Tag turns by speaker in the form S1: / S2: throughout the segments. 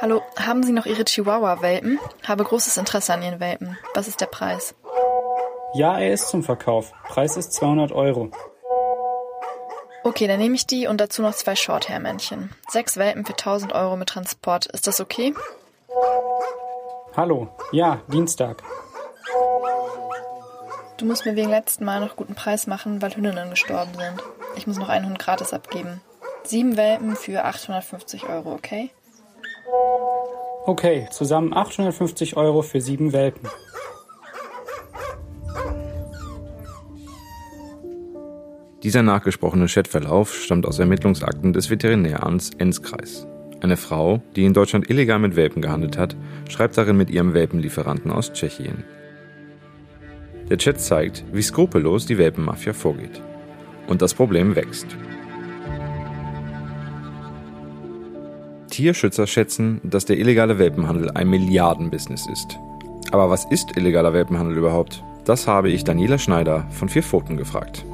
S1: Hallo, haben Sie noch Ihre Chihuahua-Welpen? Habe großes Interesse an Ihren Welpen. Was ist der Preis?
S2: Ja, er ist zum Verkauf. Preis ist 200 Euro.
S1: Okay, dann nehme ich die und dazu noch zwei Shorthair-Männchen. Sechs Welpen für 1000 Euro mit Transport. Ist das okay?
S2: Hallo. Ja, Dienstag.
S1: Du musst mir wegen letzten Mal noch guten Preis machen, weil Hündinnen gestorben sind. Ich muss noch einen Hund gratis abgeben. Sieben Welpen für 850 Euro, okay?
S2: Okay, zusammen 850 Euro für sieben Welpen.
S3: Dieser nachgesprochene Chatverlauf stammt aus Ermittlungsakten des Veterinäramts Enzkreis. Eine Frau, die in Deutschland illegal mit Welpen gehandelt hat, schreibt darin mit ihrem Welpenlieferanten aus Tschechien. Der Chat zeigt, wie skrupellos die Welpenmafia vorgeht. Und das Problem wächst. Tierschützer schätzen, dass der illegale Welpenhandel ein Milliardenbusiness ist. Aber was ist illegaler Welpenhandel überhaupt? Das habe ich Daniela Schneider von Vier Pfoten gefragt.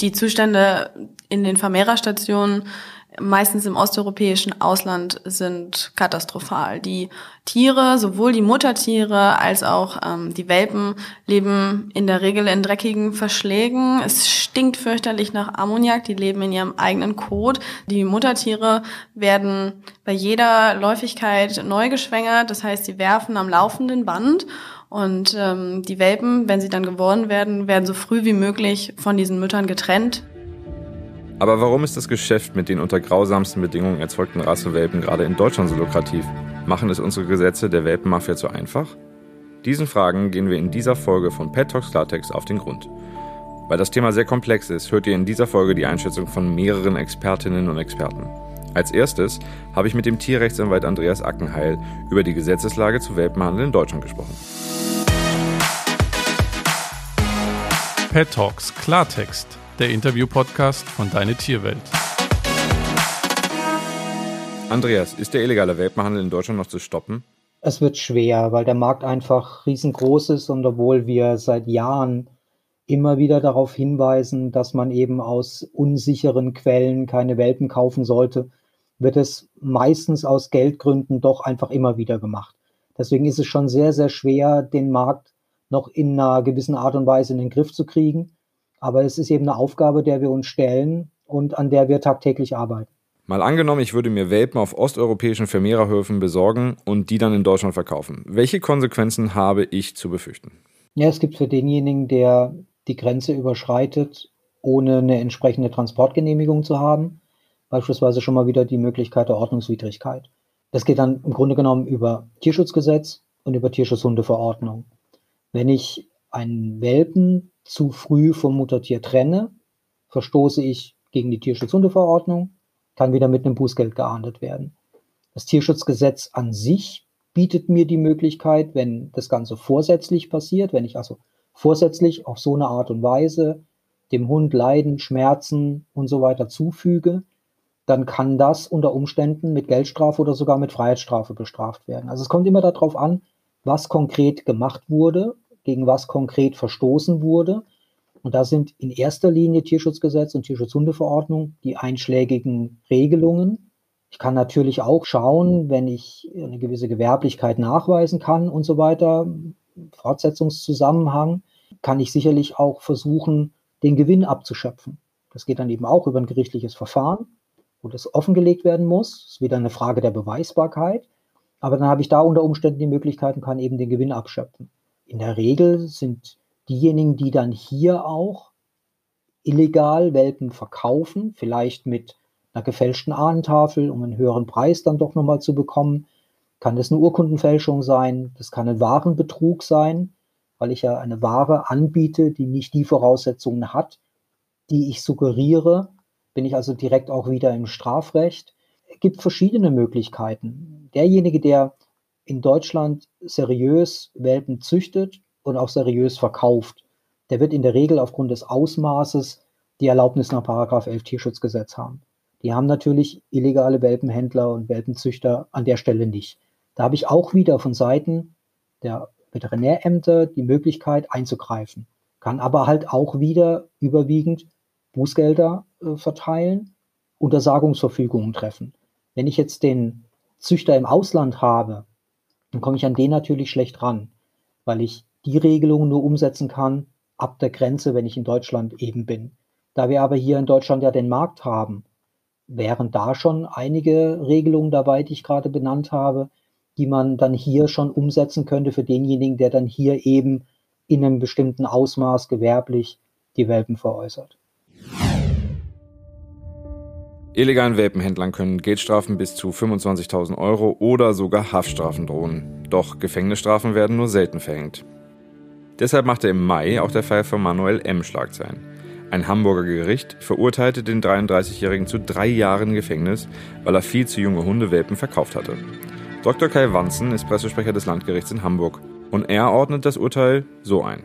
S4: Die Zustände in den Vermehrerstationen meistens im osteuropäischen Ausland sind katastrophal. Die Tiere, sowohl die Muttertiere als auch ähm, die Welpen, leben in der Regel in dreckigen Verschlägen. Es stinkt fürchterlich nach Ammoniak. Die leben in ihrem eigenen Kot. Die Muttertiere werden bei jeder Läufigkeit neu geschwängert. Das heißt, sie werfen am laufenden Band. Und ähm, die Welpen, wenn sie dann geboren werden, werden so früh wie möglich von diesen Müttern getrennt.
S3: Aber warum ist das Geschäft mit den unter grausamsten Bedingungen erzeugten Rassewelpen gerade in Deutschland so lukrativ? Machen es unsere Gesetze der Welpenmafia zu einfach? Diesen Fragen gehen wir in dieser Folge von Pet Talks Klartext auf den Grund. Weil das Thema sehr komplex ist, hört ihr in dieser Folge die Einschätzung von mehreren Expertinnen und Experten. Als erstes habe ich mit dem Tierrechtsanwalt Andreas Ackenheil über die Gesetzeslage zu Welpenhandel in Deutschland gesprochen.
S5: Pet Talks Klartext der Interview-Podcast von Deine Tierwelt.
S3: Andreas, ist der illegale Welpenhandel in Deutschland noch zu stoppen?
S6: Es wird schwer, weil der Markt einfach riesengroß ist und obwohl wir seit Jahren immer wieder darauf hinweisen, dass man eben aus unsicheren Quellen keine Welpen kaufen sollte, wird es meistens aus Geldgründen doch einfach immer wieder gemacht. Deswegen ist es schon sehr, sehr schwer, den Markt noch in einer gewissen Art und Weise in den Griff zu kriegen. Aber es ist eben eine Aufgabe, der wir uns stellen und an der wir tagtäglich arbeiten.
S3: Mal angenommen, ich würde mir Welpen auf osteuropäischen Vermehrerhöfen besorgen und die dann in Deutschland verkaufen. Welche Konsequenzen habe ich zu befürchten?
S6: Ja, es gibt für denjenigen, der die Grenze überschreitet, ohne eine entsprechende Transportgenehmigung zu haben, beispielsweise schon mal wieder die Möglichkeit der Ordnungswidrigkeit. Das geht dann im Grunde genommen über Tierschutzgesetz und über Tierschutzhundeverordnung. Wenn ich einen Welpen zu früh vom Muttertier trenne, verstoße ich gegen die Tierschutzhundeverordnung, kann wieder mit einem Bußgeld geahndet werden. Das Tierschutzgesetz an sich bietet mir die Möglichkeit, wenn das Ganze vorsätzlich passiert, wenn ich also vorsätzlich auf so eine Art und Weise dem Hund Leiden, Schmerzen und so weiter zufüge, dann kann das unter Umständen mit Geldstrafe oder sogar mit Freiheitsstrafe bestraft werden. Also es kommt immer darauf an, was konkret gemacht wurde gegen was konkret verstoßen wurde. Und da sind in erster Linie Tierschutzgesetz und Tierschutzhundeverordnung die einschlägigen Regelungen. Ich kann natürlich auch schauen, wenn ich eine gewisse Gewerblichkeit nachweisen kann und so weiter, Fortsetzungszusammenhang, kann ich sicherlich auch versuchen, den Gewinn abzuschöpfen. Das geht dann eben auch über ein gerichtliches Verfahren, wo das offengelegt werden muss. Das ist wieder eine Frage der Beweisbarkeit. Aber dann habe ich da unter Umständen die Möglichkeit und kann eben den Gewinn abschöpfen in der Regel sind diejenigen, die dann hier auch illegal Welpen verkaufen, vielleicht mit einer gefälschten Ahnentafel, um einen höheren Preis dann doch nochmal zu bekommen. Kann das eine Urkundenfälschung sein? Das kann ein Warenbetrug sein, weil ich ja eine Ware anbiete, die nicht die Voraussetzungen hat, die ich suggeriere. Bin ich also direkt auch wieder im Strafrecht. Es gibt verschiedene Möglichkeiten. Derjenige, der in Deutschland seriös Welpen züchtet und auch seriös verkauft, der wird in der Regel aufgrund des Ausmaßes die Erlaubnis nach Paragraph 11 Tierschutzgesetz haben. Die haben natürlich illegale Welpenhändler und Welpenzüchter an der Stelle nicht. Da habe ich auch wieder von Seiten der Veterinärämter die Möglichkeit einzugreifen, kann aber halt auch wieder überwiegend Bußgelder äh, verteilen, Untersagungsverfügungen treffen. Wenn ich jetzt den Züchter im Ausland habe, dann komme ich an den natürlich schlecht ran, weil ich die Regelungen nur umsetzen kann ab der Grenze, wenn ich in Deutschland eben bin. Da wir aber hier in Deutschland ja den Markt haben, wären da schon einige Regelungen dabei, die ich gerade benannt habe, die man dann hier schon umsetzen könnte für denjenigen, der dann hier eben in einem bestimmten Ausmaß gewerblich die Welpen veräußert.
S3: Illegalen Welpenhändlern können Geldstrafen bis zu 25.000 Euro oder sogar Haftstrafen drohen. Doch Gefängnisstrafen werden nur selten verhängt. Deshalb machte im Mai auch der Fall von Manuel M. Schlagzeilen. Ein Hamburger Gericht verurteilte den 33-Jährigen zu drei Jahren Gefängnis, weil er viel zu junge Hundewelpen verkauft hatte. Dr. Kai Wanzen ist Pressesprecher des Landgerichts in Hamburg und er ordnet das Urteil so ein.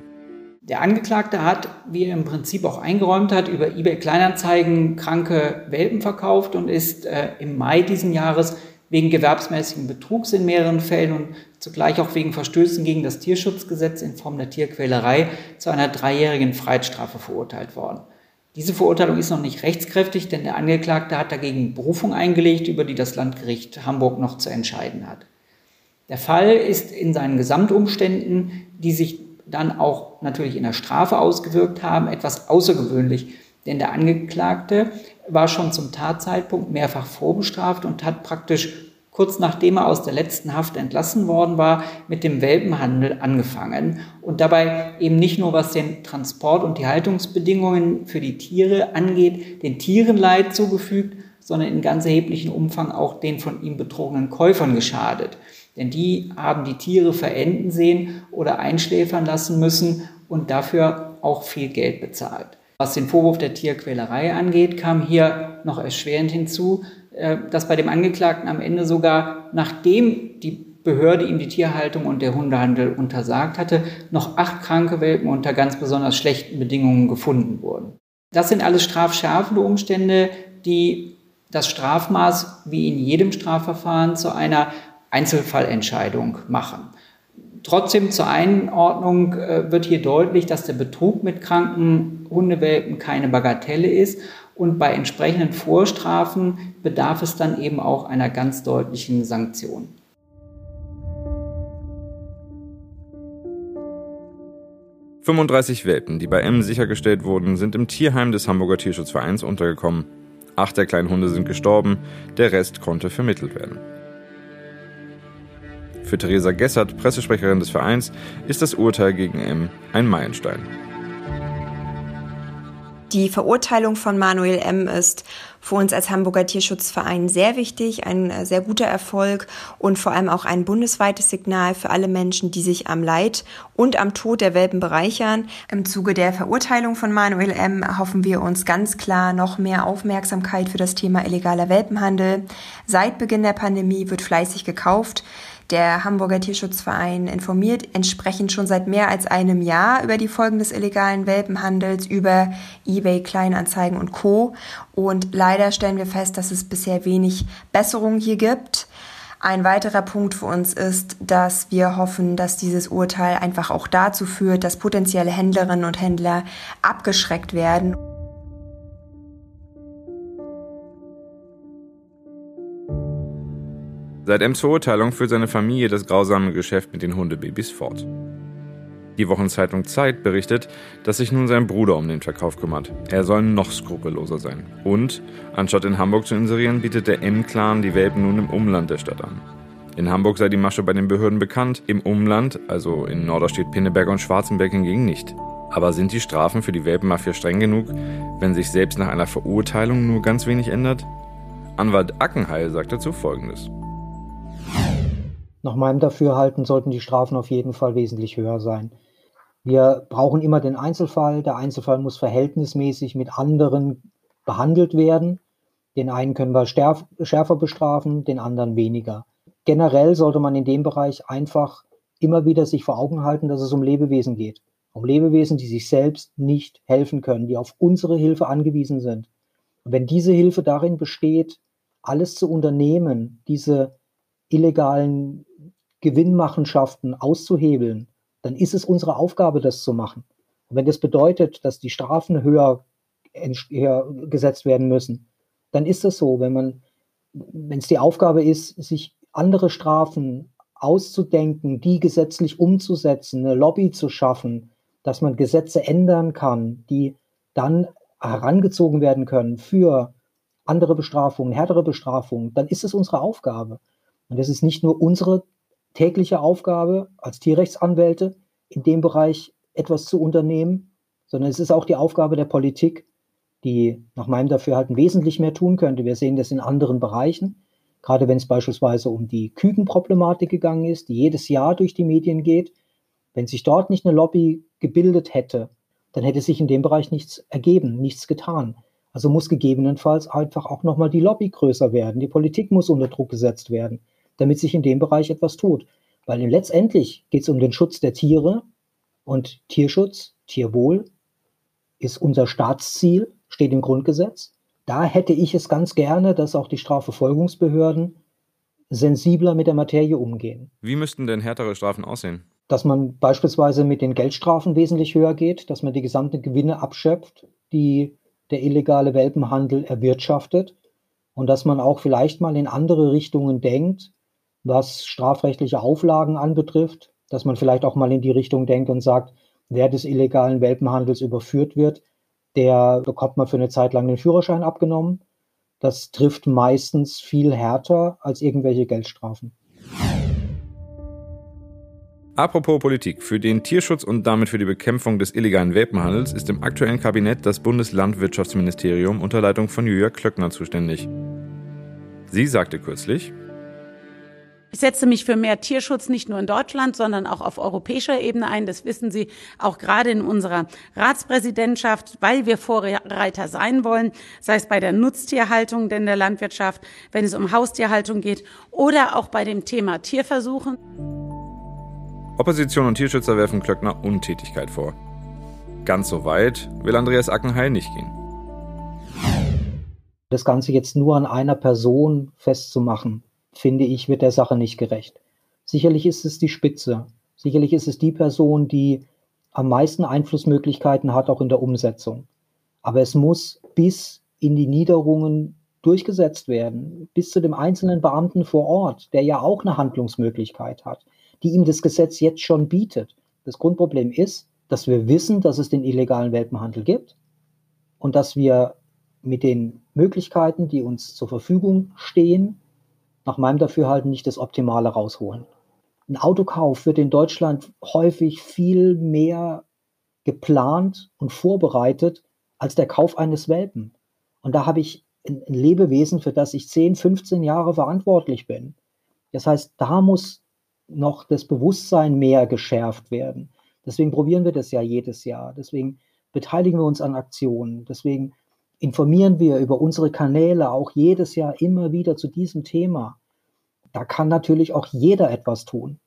S7: Der Angeklagte hat, wie er im Prinzip auch eingeräumt hat, über eBay Kleinanzeigen kranke Welpen verkauft und ist äh, im Mai diesen Jahres wegen gewerbsmäßigen Betrugs in mehreren Fällen und zugleich auch wegen Verstößen gegen das Tierschutzgesetz in Form der Tierquälerei zu einer dreijährigen Freiheitsstrafe verurteilt worden. Diese Verurteilung ist noch nicht rechtskräftig, denn der Angeklagte hat dagegen Berufung eingelegt, über die das Landgericht Hamburg noch zu entscheiden hat. Der Fall ist in seinen Gesamtumständen, die sich dann auch natürlich in der Strafe ausgewirkt haben, etwas außergewöhnlich. Denn der Angeklagte war schon zum Tatzeitpunkt mehrfach vorbestraft und hat praktisch kurz nachdem er aus der letzten Haft entlassen worden war, mit dem Welpenhandel angefangen und dabei eben nicht nur was den Transport und die Haltungsbedingungen für die Tiere angeht, den Tieren Leid zugefügt, sondern in ganz erheblichem Umfang auch den von ihm betrogenen Käufern geschadet. Denn die haben die Tiere verenden sehen oder einschläfern lassen müssen und dafür auch viel Geld bezahlt. Was den Vorwurf der Tierquälerei angeht, kam hier noch erschwerend hinzu, äh, dass bei dem Angeklagten am Ende sogar, nachdem die Behörde ihm die Tierhaltung und der Hundehandel untersagt hatte, noch acht kranke Welpen unter ganz besonders schlechten Bedingungen gefunden wurden. Das sind alles strafschärfende Umstände, die das Strafmaß wie in jedem Strafverfahren zu einer Einzelfallentscheidung machen. Trotzdem zur Einordnung äh, wird hier deutlich, dass der Betrug mit kranken Hundewelpen keine Bagatelle ist und bei entsprechenden Vorstrafen bedarf es dann eben auch einer ganz deutlichen Sanktion.
S3: »35 Welpen, die bei M sichergestellt wurden, sind im Tierheim des Hamburger Tierschutzvereins untergekommen. Acht der kleinen Hunde sind gestorben, der Rest konnte vermittelt werden. Für Theresa Gessert, Pressesprecherin des Vereins, ist das Urteil gegen M ein Meilenstein.
S8: Die Verurteilung von Manuel M. ist für uns als Hamburger Tierschutzverein sehr wichtig, ein äh, sehr guter Erfolg und vor allem auch ein bundesweites Signal für alle Menschen, die sich am Leid und am Tod der Welpen bereichern. Im Zuge der Verurteilung von Manuel M. erhoffen wir uns ganz klar noch mehr Aufmerksamkeit für das Thema illegaler Welpenhandel. Seit Beginn der Pandemie wird fleißig gekauft. Der Hamburger Tierschutzverein informiert entsprechend schon seit mehr als einem Jahr über die Folgen des illegalen Welpenhandels, über eBay Kleinanzeigen und Co. Und leider stellen wir fest, dass es bisher wenig Besserungen hier gibt. Ein weiterer Punkt für uns ist, dass wir hoffen, dass dieses Urteil einfach auch dazu führt, dass potenzielle Händlerinnen und Händler abgeschreckt werden.
S3: Seit Ems Verurteilung führt seine Familie das grausame Geschäft mit den Hundebabys fort. Die Wochenzeitung Zeit berichtet, dass sich nun sein Bruder um den Verkauf kümmert. Er soll noch skrupelloser sein. Und, anstatt in Hamburg zu inserieren, bietet der M-Clan die Welpen nun im Umland der Stadt an. In Hamburg sei die Masche bei den Behörden bekannt, im Umland, also in Norderstedt, Pinneberg und Schwarzenberg hingegen nicht. Aber sind die Strafen für die Welpenmafia streng genug, wenn sich selbst nach einer Verurteilung nur ganz wenig ändert? Anwalt Ackenheil sagt dazu Folgendes.
S6: Nach meinem Dafürhalten sollten die Strafen auf jeden Fall wesentlich höher sein. Wir brauchen immer den Einzelfall. Der Einzelfall muss verhältnismäßig mit anderen behandelt werden. Den einen können wir schärfer bestrafen, den anderen weniger. Generell sollte man in dem Bereich einfach immer wieder sich vor Augen halten, dass es um Lebewesen geht. Um Lebewesen, die sich selbst nicht helfen können, die auf unsere Hilfe angewiesen sind. Und wenn diese Hilfe darin besteht, alles zu unternehmen, diese illegalen Gewinnmachenschaften auszuhebeln, dann ist es unsere Aufgabe, das zu machen. Und wenn das bedeutet, dass die Strafen höher, gesetzt werden müssen, dann ist das so. Wenn wenn es die Aufgabe ist, sich andere Strafen auszudenken, die gesetzlich umzusetzen, eine Lobby zu schaffen, dass man Gesetze ändern kann, die dann herangezogen werden können für andere Bestrafungen, härtere Bestrafungen, dann ist es unsere Aufgabe. Und es ist nicht nur unsere tägliche Aufgabe als Tierrechtsanwälte, in dem Bereich etwas zu unternehmen, sondern es ist auch die Aufgabe der Politik, die nach meinem Dafürhalten wesentlich mehr tun könnte. Wir sehen das in anderen Bereichen, gerade wenn es beispielsweise um die Kükenproblematik gegangen ist, die jedes Jahr durch die Medien geht. Wenn sich dort nicht eine Lobby gebildet hätte, dann hätte sich in dem Bereich nichts ergeben, nichts getan. Also muss gegebenenfalls einfach auch nochmal die Lobby größer werden. Die Politik muss unter Druck gesetzt werden, damit sich in dem Bereich etwas tut. Weil letztendlich geht es um den Schutz der Tiere und Tierschutz, Tierwohl ist unser Staatsziel, steht im Grundgesetz. Da hätte ich es ganz gerne, dass auch die Strafverfolgungsbehörden sensibler mit der Materie umgehen.
S3: Wie müssten denn härtere Strafen aussehen?
S6: Dass man beispielsweise mit den Geldstrafen wesentlich höher geht, dass man die gesamten Gewinne abschöpft, die der illegale Welpenhandel erwirtschaftet und dass man auch vielleicht mal in andere Richtungen denkt, was strafrechtliche Auflagen anbetrifft, dass man vielleicht auch mal in die Richtung denkt und sagt, wer des illegalen Welpenhandels überführt wird, der bekommt man für eine Zeit lang den Führerschein abgenommen. Das trifft meistens viel härter als irgendwelche Geldstrafen.
S3: Apropos Politik. Für den Tierschutz und damit für die Bekämpfung des illegalen Welpenhandels ist im aktuellen Kabinett das Bundeslandwirtschaftsministerium unter Leitung von Julia Klöckner zuständig. Sie sagte kürzlich,
S9: ich setze mich für mehr Tierschutz nicht nur in Deutschland, sondern auch auf europäischer Ebene ein. Das wissen Sie auch gerade in unserer Ratspräsidentschaft, weil wir Vorreiter sein wollen, sei es bei der Nutztierhaltung in der Landwirtschaft, wenn es um Haustierhaltung geht oder auch bei dem Thema Tierversuchen.
S3: Opposition und Tierschützer werfen Klöckner Untätigkeit vor. Ganz so weit will Andreas Ackenheil nicht gehen.
S6: Das Ganze jetzt nur an einer Person festzumachen, finde ich, wird der Sache nicht gerecht. Sicherlich ist es die Spitze. Sicherlich ist es die Person, die am meisten Einflussmöglichkeiten hat, auch in der Umsetzung. Aber es muss bis in die Niederungen durchgesetzt werden, bis zu dem einzelnen Beamten vor Ort, der ja auch eine Handlungsmöglichkeit hat, die ihm das Gesetz jetzt schon bietet. Das Grundproblem ist, dass wir wissen, dass es den illegalen Welpenhandel gibt und dass wir mit den Möglichkeiten, die uns zur Verfügung stehen, nach meinem Dafürhalten nicht das Optimale rausholen. Ein Autokauf wird in Deutschland häufig viel mehr geplant und vorbereitet als der Kauf eines Welpen. Und da habe ich ein Lebewesen, für das ich 10, 15 Jahre verantwortlich bin. Das heißt, da muss noch das Bewusstsein mehr geschärft werden. Deswegen probieren wir das ja jedes Jahr. Deswegen beteiligen wir uns an Aktionen. Deswegen informieren wir über unsere Kanäle auch jedes Jahr immer wieder zu diesem Thema. Da kann natürlich auch jeder etwas tun.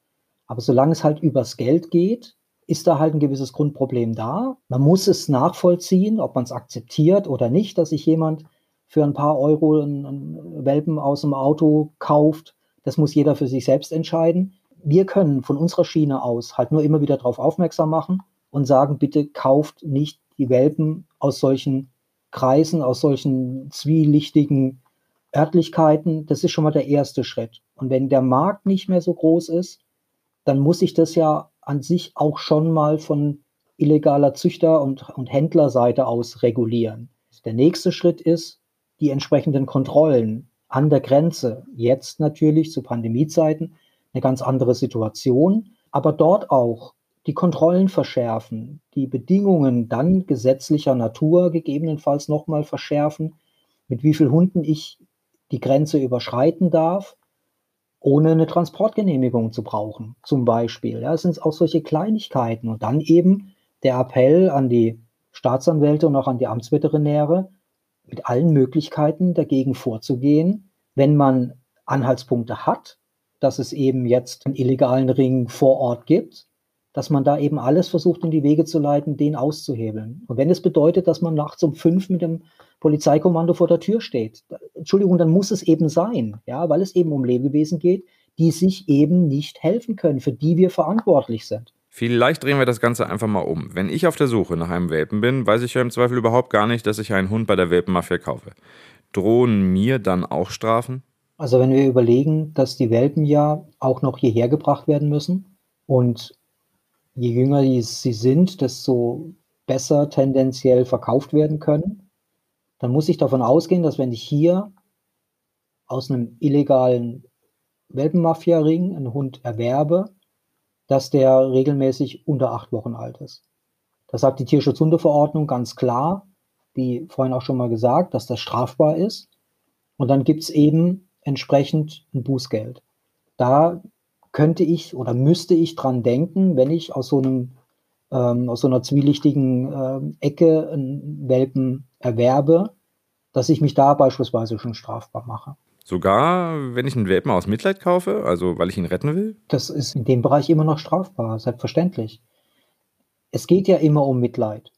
S6: Aber solange es halt übers Geld geht, ist da halt ein gewisses Grundproblem da. Man muss es nachvollziehen, ob man es akzeptiert oder nicht, dass sich jemand für ein paar Euro einen Welpen aus dem Auto kauft. Das muss jeder für sich selbst entscheiden. Wir können von unserer Schiene aus halt nur immer wieder darauf aufmerksam machen und sagen, bitte kauft nicht die Welpen aus solchen Kreisen, aus solchen zwielichtigen Örtlichkeiten. Das ist schon mal der erste Schritt. Und wenn der Markt nicht mehr so groß ist, dann muss sich das ja an sich auch schon mal von illegaler Züchter- und, und Händlerseite aus regulieren. Der nächste Schritt ist die entsprechenden Kontrollen an der Grenze. Jetzt natürlich zu Pandemiezeiten eine ganz andere Situation, aber dort auch die Kontrollen verschärfen, die Bedingungen dann gesetzlicher Natur gegebenenfalls nochmal verschärfen, mit wie vielen Hunden ich die Grenze überschreiten darf, ohne eine Transportgenehmigung zu brauchen, zum Beispiel. Ja, es sind auch solche Kleinigkeiten. Und dann eben der Appell an die Staatsanwälte und auch an die Amtsveterinäre, mit allen Möglichkeiten dagegen vorzugehen, wenn man Anhaltspunkte hat, dass es eben jetzt einen illegalen Ring vor Ort gibt, dass man da eben alles versucht in die Wege zu leiten, den auszuhebeln. Und wenn es bedeutet, dass man nachts um fünf mit dem Polizeikommando vor der Tür steht, Entschuldigung, dann muss es eben sein, ja, weil es eben um Lebewesen geht, die sich eben nicht helfen können, für die wir verantwortlich sind.
S3: Vielleicht drehen wir das Ganze einfach mal um. Wenn ich auf der Suche nach einem Welpen bin, weiß ich ja im Zweifel überhaupt gar nicht, dass ich einen Hund bei der Welpenmafia kaufe. Drohen mir dann auch Strafen?
S6: Also wenn wir überlegen, dass die Welpen ja auch noch hierher gebracht werden müssen und je jünger sie sind, desto besser tendenziell verkauft werden können, dann muss ich davon ausgehen, dass wenn ich hier aus einem illegalen Welpenmafia-Ring einen Hund erwerbe, dass der regelmäßig unter acht Wochen alt ist. Das sagt die Tierschutzhundeverordnung ganz klar, wie vorhin auch schon mal gesagt, dass das strafbar ist. Und dann gibt es eben entsprechend ein Bußgeld. Da könnte ich oder müsste ich dran denken, wenn ich aus so einem ähm, aus so einer zwielichtigen ähm, Ecke einen Welpen erwerbe, dass ich mich da beispielsweise schon strafbar mache.
S3: Sogar wenn ich einen Welpen aus Mitleid kaufe, also weil ich ihn retten will?
S6: Das ist in dem Bereich immer noch strafbar, selbstverständlich. Es geht ja immer um Mitleid.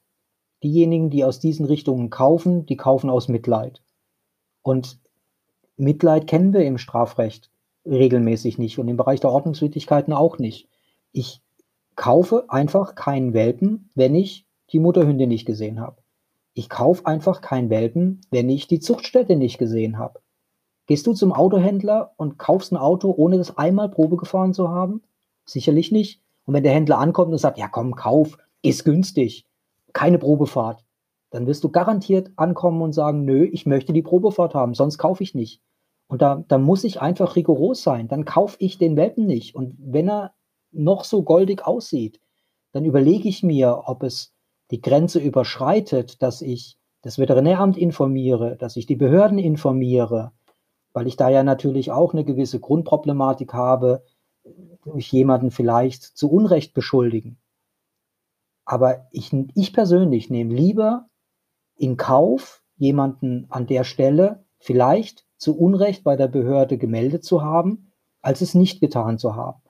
S6: Diejenigen, die aus diesen Richtungen kaufen, die kaufen aus Mitleid. Und Mitleid kennen wir im Strafrecht regelmäßig nicht und im Bereich der Ordnungswidrigkeiten auch nicht. Ich kaufe einfach keinen Welpen, wenn ich die Mutterhündin nicht gesehen habe. Ich kaufe einfach keinen Welpen, wenn ich die Zuchtstätte nicht gesehen habe. Gehst du zum Autohändler und kaufst ein Auto, ohne das einmal Probe gefahren zu haben? Sicherlich nicht. Und wenn der Händler ankommt und sagt, ja komm, kauf, ist günstig, keine Probefahrt, dann wirst du garantiert ankommen und sagen, nö, ich möchte die Probefahrt haben, sonst kaufe ich nicht. Und da, da muss ich einfach rigoros sein. Dann kaufe ich den Welpen nicht. Und wenn er noch so goldig aussieht, dann überlege ich mir, ob es die Grenze überschreitet, dass ich das Veterinäramt informiere, dass ich die Behörden informiere, weil ich da ja natürlich auch eine gewisse Grundproblematik habe, durch jemanden vielleicht zu Unrecht beschuldigen. Aber ich, ich persönlich nehme lieber in Kauf, jemanden an der Stelle vielleicht zu Unrecht bei der Behörde gemeldet zu haben, als es nicht getan zu haben.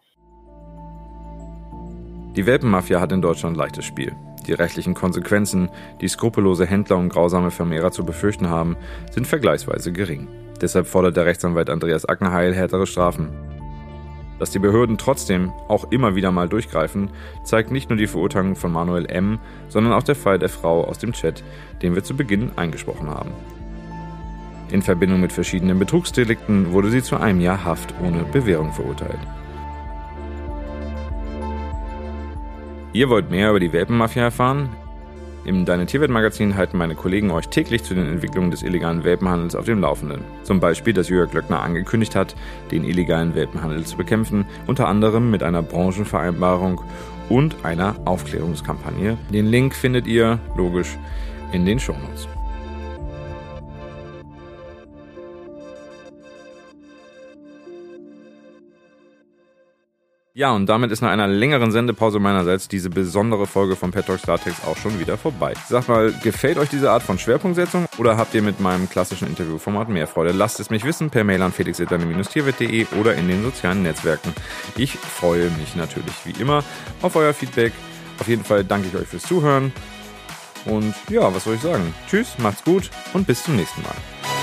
S3: Die Welpenmafia hat in Deutschland leichtes Spiel. Die rechtlichen Konsequenzen, die skrupellose Händler und grausame Vermehrer zu befürchten haben, sind vergleichsweise gering. Deshalb fordert der Rechtsanwalt Andreas Ackenheil härtere Strafen. Dass die Behörden trotzdem auch immer wieder mal durchgreifen, zeigt nicht nur die Verurteilung von Manuel M., sondern auch der Fall der Frau aus dem Chat, den wir zu Beginn eingesprochen haben. In Verbindung mit verschiedenen Betrugsdelikten wurde sie zu einem Jahr Haft ohne Bewährung verurteilt. Ihr wollt mehr über die Welpenmafia erfahren? Im Deine Tierwelt-Magazin halten meine Kollegen euch täglich zu den Entwicklungen des illegalen Welpenhandels auf dem Laufenden. Zum Beispiel, dass Jörg Löckner angekündigt hat, den illegalen Welpenhandel zu bekämpfen, unter anderem mit einer Branchenvereinbarung und einer Aufklärungskampagne. Den Link findet ihr, logisch, in den Shownotes. Ja, und damit ist nach einer längeren Sendepause meinerseits diese besondere Folge von Pet Talks Latex auch schon wieder vorbei. Sag mal, gefällt euch diese Art von Schwerpunktsetzung oder habt ihr mit meinem klassischen Interviewformat mehr Freude? Lasst es mich wissen per Mail an felix.tierwelt.de oder in den sozialen Netzwerken. Ich freue mich natürlich wie immer auf euer Feedback. Auf jeden Fall danke ich euch fürs Zuhören. Und ja, was soll ich sagen? Tschüss, macht's gut und bis zum nächsten Mal.